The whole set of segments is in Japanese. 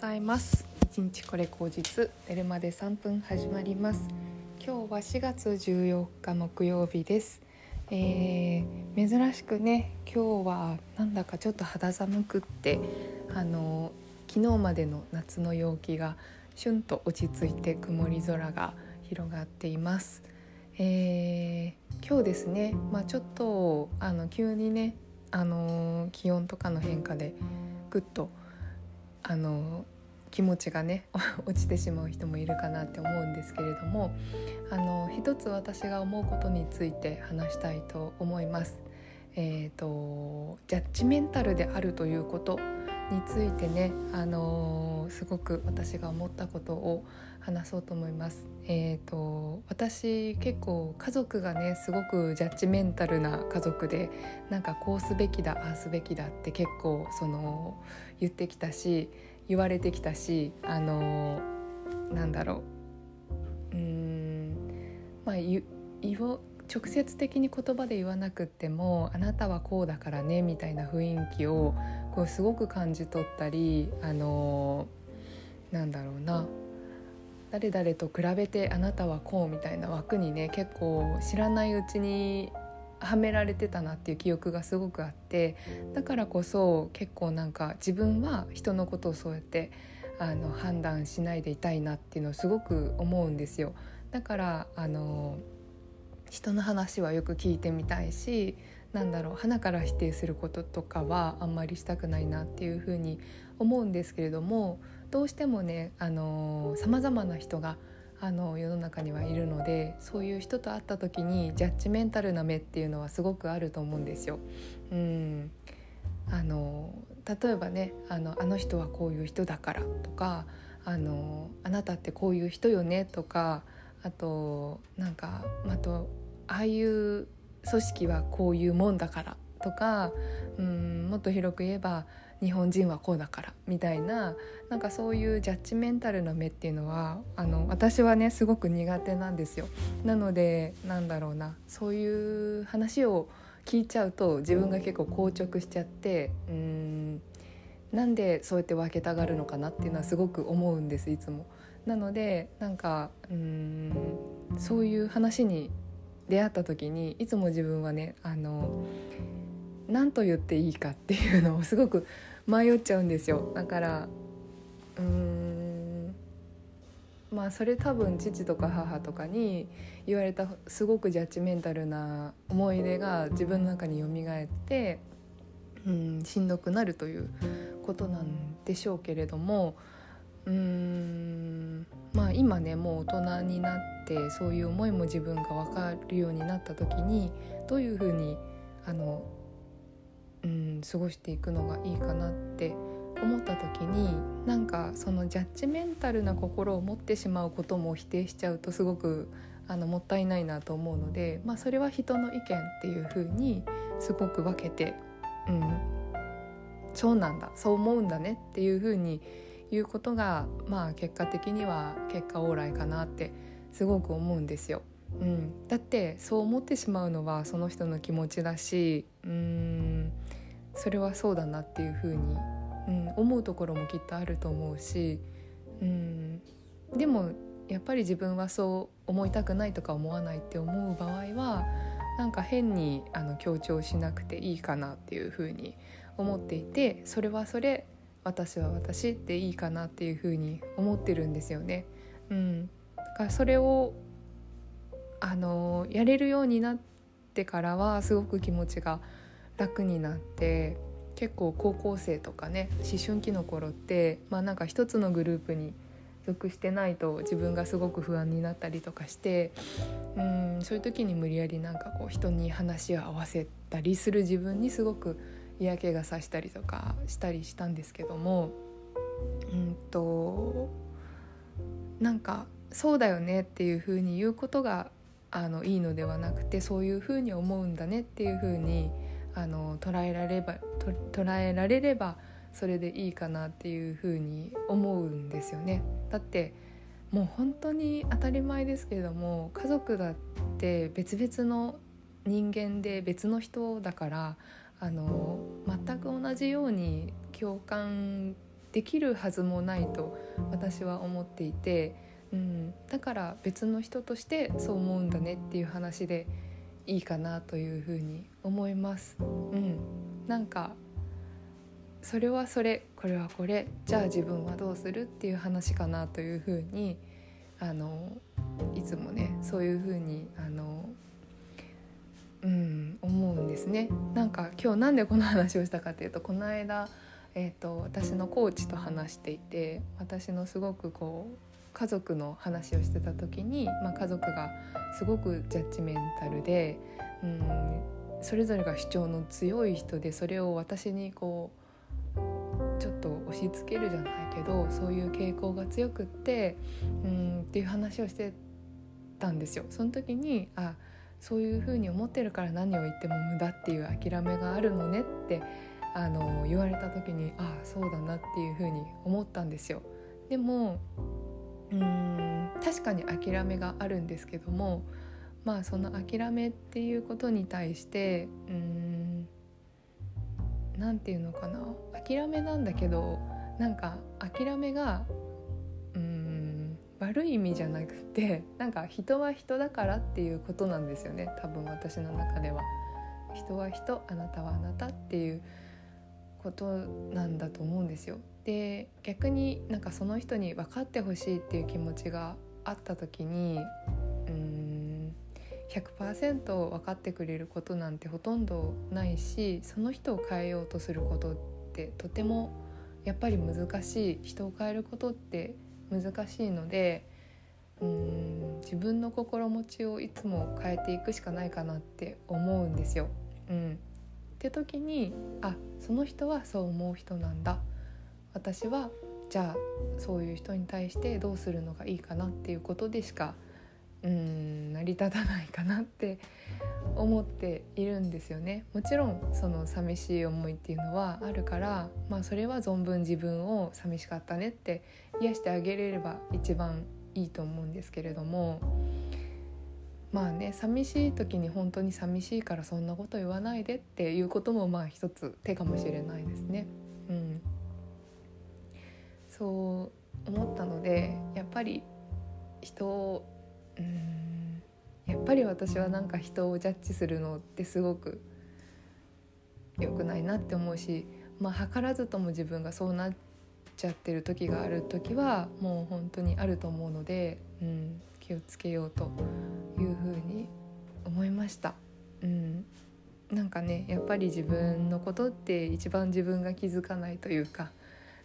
ざいます。一日これ口実寝るまで3分始まります。今日は4月14日木曜日です。えー、珍しくね今日はなんだかちょっと肌寒くってあの昨日までの夏の陽気がシュンと落ち着いて曇り空が広がっています、えー、今日ですねまあ、ちょっとあの急にねあの気温とかの変化でぐっとあの気持ちがね 落ちてしまう人もいるかなって思うんですけれどもあの一つ私が思うことについて話したいと思います。えーと、ジャッジメンタルであるということについてね、あのー、すごく私が思ったことを話そうと思います。えーと、私結構家族がねすごくジャッジメンタルな家族でなんかこうすべきだああすべきだって結構その言ってきたし言われてきたしあのー、なんだろううんまあ言直接的に言葉で言わなくっても「あなたはこうだからね」みたいな雰囲気をこうすごく感じ取ったりあのー、なんだろうな誰々と比べてあなたはこうみたいな枠にね結構知らないうちにはめられてたなっていう記憶がすごくあってだからこそ結構なんか自分は人のことをそうやってあの判断しないでいたいなっていうのをすごく思うんですよ。だからあの人の話はよく聞いてみたいしなんだろう花から否定することとかはあんまりしたくないなっていうふうに思うんですけれどもどうしてもねさまざまな人があの世の中にはいるのでそういう人と会った時にジャッジメンタルな目っていうのはすごくあると思うんですよ。うんあの例えばねあのあの人はこういう人だからとかあのあなたってこういう人よねとかあとなんかあとああいう組織はこういうもんだからとかうんもっと広く言えば日本人はこうだからみたいななんかそういうジャッジメンタルな目っていうのはあの私はねすごく苦手なんですよ。なのでなんだろうなそういう話を聞いちゃうと自分が結構硬直しちゃってうんなんでそうやって分けたがるのかなっていうのはすごく思うんですいつも。なのでなんかうんそういう話に出会った時にいつも自分はねあの何と言っていいかっていうのをすごく迷っちゃうんですよ。だからうーんまあそれ多分父とか母とかに言われたすごくジャッジメンタルな思い出が自分の中に蘇ってうんしんどくなるということなんでしょうけれどもうーんまあ今ねもう大人になってそういう思いも自分が分かるようになった時にどういうふうにあのうん過ごしていくのがいいかなって思った時になんかそのジャッジメンタルな心を持ってしまうことも否定しちゃうとすごくあのもったいないなと思うので、まあ、それは人の意見っていう風にすごく分けて、うん、そうなんだそう思うんだねっていう風に言うことが、まあ、結果的には結果オーライかなってすごく思うんですよ。うん、だってそう思ってしまうのはその人の気持ちだしうん。それはそうだなっていうふうに、うん、思うところもきっとあると思うし、うん、でもやっぱり自分はそう思いたくないとか思わないって思う場合はなんか変にあの強調しなくていいかなっていうふうに思っていてそれはそれ私は私っていいかなっていうふうに思ってるんですよね。うん、だからそれをあのやれるようになってからはすごく気持ちが楽になって結構高校生とかね思春期の頃ってまあなんか一つのグループに属してないと自分がすごく不安になったりとかしてうんそういう時に無理やりなんかこう人に話を合わせたりする自分にすごく嫌気がさしたりとかしたりしたんですけどもうんとなんかそうだよねっていうふうに言うことがあのいいのではなくてそういうふうに思うんだねっていうふうにあの捉えられば捉えられればそれでいいかなっていうふうに思うんですよね。だってもう本当に当たり前ですけれども家族だって別々の人間で別の人だからあの全く同じように共感できるはずもないと私は思っていて、うん、だから別の人としてそう思うんだねっていう話でいいかなというふうに思います。うん、なんかそれはそれ。これはこれじゃあ自分はどうするっていう話かなというふうにあのいつもねそういうふうにあのうん。ですね。なんか今日なんでこの話をしたかというとこの間、えーと、私のコーチと話していて私のすごくこう家族の話をしてた時に、まあ、家族がすごくジャッジメンタルでうんそれぞれが主張の強い人でそれを私にこうちょっと押し付けるじゃないけどそういう傾向が強くってうんっていう話をしてたんですよ。その時にあそういうふうに思ってるから何を言っても無駄っていう諦めがあるのねってあの言われた時にああそうだなっていうふうに思ったんですよ。でもうん確かに諦めがあるんですけどもまあその諦めっていうことに対してうん何て言うのかな諦めなんだけどなんか諦めが悪い意味じゃなくてなんか人は人だからっていうことなんですよね多分私の中では。人は人あなたはあなたっていうことなんだと思うんですよ。で逆になんかその人に分かってほしいっていう気持ちがあった時にうーん100%分かってくれることなんてほとんどないしその人を変えようとすることってとてもやっぱり難しい人を変えることって難しいのでうん自分の心持ちをいつも変えていくしかないかなって思うんですよ。うん、って時にあその人はそう思う人なんだ。私はじゃあそういう人に対してどうするのがいいかなっていうことでしかうん成り立たないかなって思っているんですよね。もちろんその寂しい思いっていうのはあるからまあそれは存分自分を寂しかったねって癒してあげれれば一番いいと思うんですけれどもまあね寂しい時に本当に寂しいからそんなこと言わないでっていうこともまあ一つ手かもしれないですね。うん、そう思ったのでやっぱり人をうんやっぱり私はなんか人をジャッジするのってすごく良くないなって思うしまあ図らずとも自分がそうなっちゃってる時がある時はもう本当にあると思うので、うん、気をつけようというふうに思いました。うん、なんかねやっぱり自分のことって一番自分が気づかないというか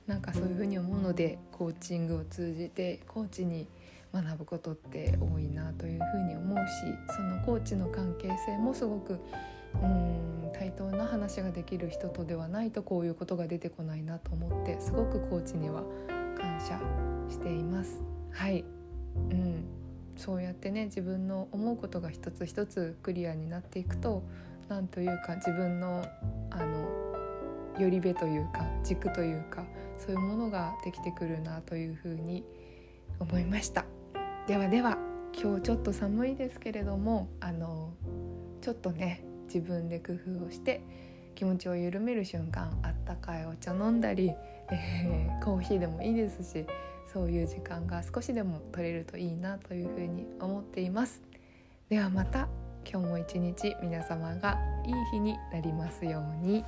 なんかそういうふうに思うのでコーチングを通じてコーチに学ぶことって多いなというふうに思うしそのコーチの関係性もすごくうん話ができる人とではないとこういうことが出てこないなと思ってすごくコーチには感謝しています。はい、うん、そうやってね自分の思うことが一つ一つクリアになっていくと何というか自分のあのよりべというか軸というかそういうものができてくるなというふうに思いました。ではでは今日ちょっと寒いですけれどもあのちょっとね自分で工夫をして気持ちを緩める瞬間あったかいお茶飲んだり、えー、コーヒーでもいいですしそういう時間が少しでも取れるといいなというふうに思っていますではまた今日も一日皆様がいい日になりますように。